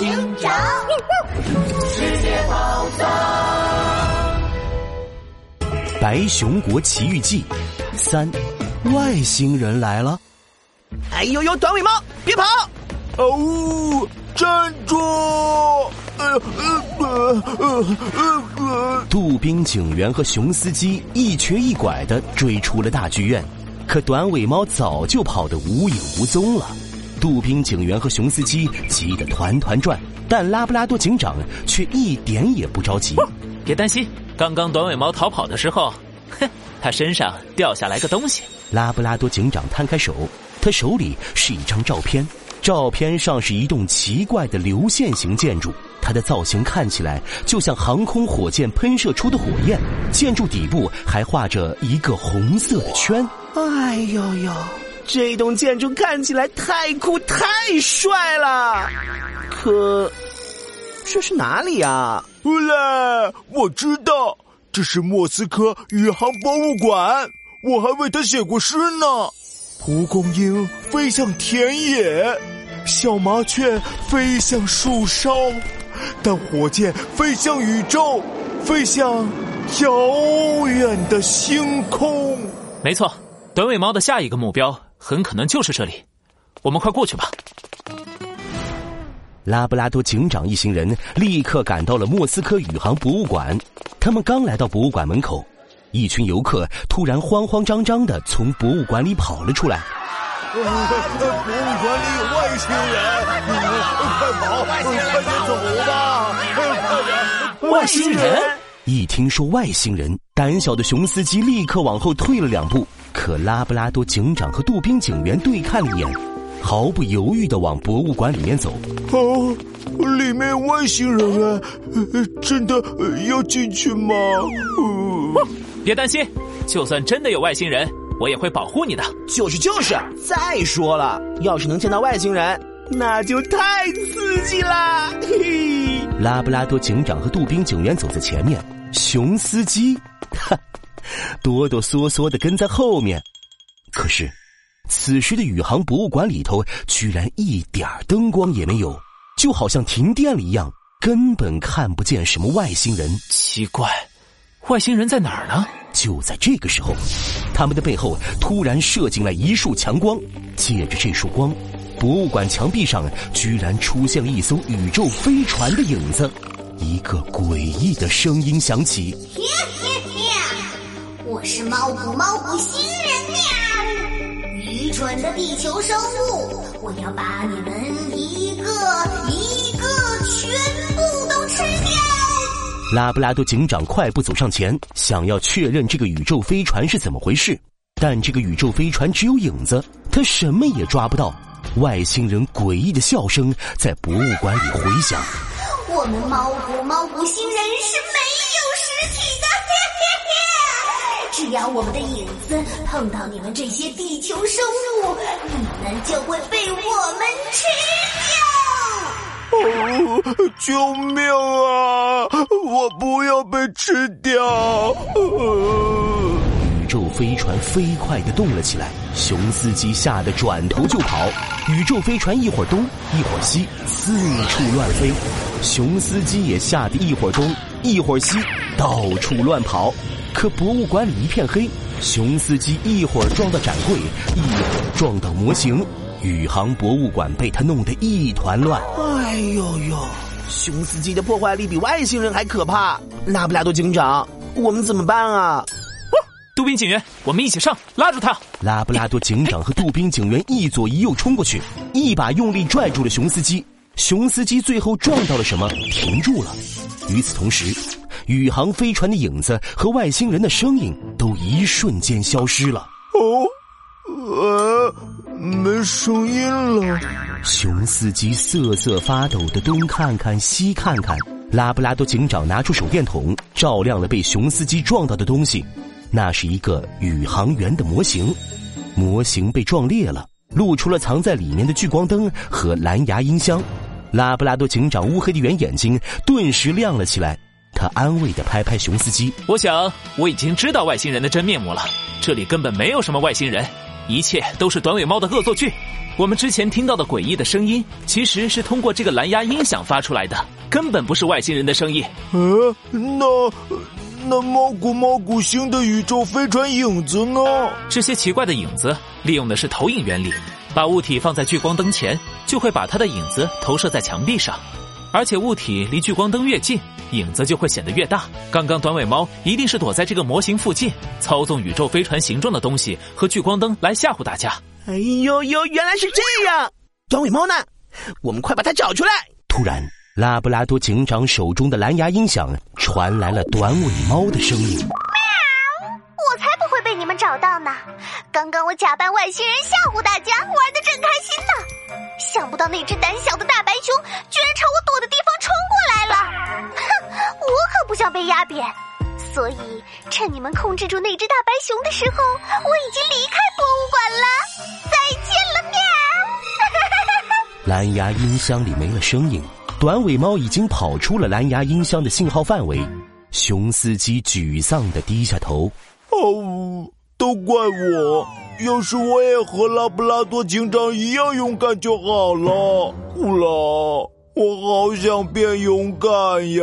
警长，世界宝藏，《白熊国奇遇记》三，外星人来了！哎呦呦，短尾猫，别跑！哦，站住！呃呃呃呃呃！杜宾警员和熊司机一瘸一拐的追出了大剧院，可短尾猫早就跑得无影无踪了。杜宾警员和熊司机急得团团转，但拉布拉多警长却一点也不着急。别担心，刚刚短尾猫逃跑的时候，哼，它身上掉下来个东西。拉布拉多警长摊开手，他手里是一张照片，照片上是一栋奇怪的流线型建筑，它的造型看起来就像航空火箭喷射出的火焰，建筑底部还画着一个红色的圈。哎呦呦！这栋建筑看起来太酷太帅了，可这是哪里啊？乌来，我知道，这是莫斯科宇航博物馆，我还为他写过诗呢。蒲公英飞向田野，小麻雀飞向树梢，但火箭飞向宇宙，飞向遥远的星空。没错，短尾猫的下一个目标。很可能就是这里，我们快过去吧。拉布拉多警长一行人立刻赶到了莫斯科宇航博物馆。他们刚来到博物馆门口，一群游客突然慌慌张张的从博物馆里跑了出来。博物馆里有外星人，快跑！快点走吧！快点！外星人！一听说外星人，胆小的熊司机立刻往后退了两步。可拉布拉多警长和杜宾警员对看了一眼，毫不犹豫的往博物馆里面走。哦，里面有外星人啊！真的要进去吗？别担心，就算真的有外星人，我也会保护你的。就是就是，再说了，要是能见到外星人，那就太刺激啦！嘿嘿。拉布拉多警长和杜宾警员走在前面，熊司机，哈。哆哆嗦嗦的跟在后面，可是，此时的宇航博物馆里头居然一点灯光也没有，就好像停电了一样，根本看不见什么外星人。奇怪，外星人在哪儿呢？就在这个时候，他们的背后突然射进来一束强光，借着这束光，博物馆墙壁上居然出现了一艘宇宙飞船的影子，一个诡异的声音响起。我是猫谷猫谷星人喵！愚蠢的地球生物，我要把你们一个一个全部都吃掉！拉布拉多警长快步走上前，想要确认这个宇宙飞船是怎么回事，但这个宇宙飞船只有影子，他什么也抓不到。外星人诡异的笑声在博物馆里回响。我们猫谷猫谷星人是没有实体的。只要我们的影子碰到你们这些地球生物，你们就会被我们吃掉。哦，救命啊！我不要被吃掉。宇宙飞船飞快的动了起来，熊司机吓得转头就跑。宇宙飞船一会儿东一会儿西，四处乱飞。熊司机也吓得一会儿东一会儿西，到处乱跑。可博物馆里一片黑，熊司机一会儿撞到展柜，一会儿撞到模型，宇航博物馆被他弄得一团乱。哎呦呦，熊司机的破坏力比外星人还可怕！拉布拉多警长，我们怎么办啊？杜宾警员，我们一起上，拉住他！拉布拉多警长和杜宾警员一左一右冲过去，一把用力拽住了熊司机。熊司机最后撞到了什么，停住了。与此同时。宇航飞船的影子和外星人的声音都一瞬间消失了。哦，呃，没声音了。熊司机瑟瑟发抖的东看看西看看。拉布拉多警长拿出手电筒，照亮了被熊司机撞到的东西。那是一个宇航员的模型，模型被撞裂了，露出了藏在里面的聚光灯和蓝牙音箱。拉布拉多警长乌黑的圆眼睛顿时亮了起来。他安慰的拍拍熊司机：“我想我已经知道外星人的真面目了，这里根本没有什么外星人，一切都是短尾猫的恶作剧。我们之前听到的诡异的声音，其实是通过这个蓝牙音响发出来的，根本不是外星人的声音。呃，那那猫古猫古星的宇宙飞船影子呢？这些奇怪的影子利用的是投影原理，把物体放在聚光灯前，就会把它的影子投射在墙壁上，而且物体离聚光灯越近，影子就会显得越大。刚刚短尾猫一定是躲在这个模型附近，操纵宇宙飞船形状的东西和聚光灯来吓唬大家。哎呦呦，原来是这样！短尾猫呢？我们快把它找出来！突然，拉布拉多警长手中的蓝牙音响传来了短尾猫的声音。喵我才不会被你们找到呢！刚刚我假扮外星人吓唬大家，玩的正开心呢。想不到那只胆小的大白熊居然朝我不想被压扁，所以趁你们控制住那只大白熊的时候，我已经离开博物馆了。再见了，喵！蓝牙音箱里没了声音，短尾猫已经跑出了蓝牙音箱的信号范围。熊司机沮丧的低下头。哦，都怪我！要是我也和拉布拉多警长一样勇敢就好了。呼啦，我好想变勇敢呀！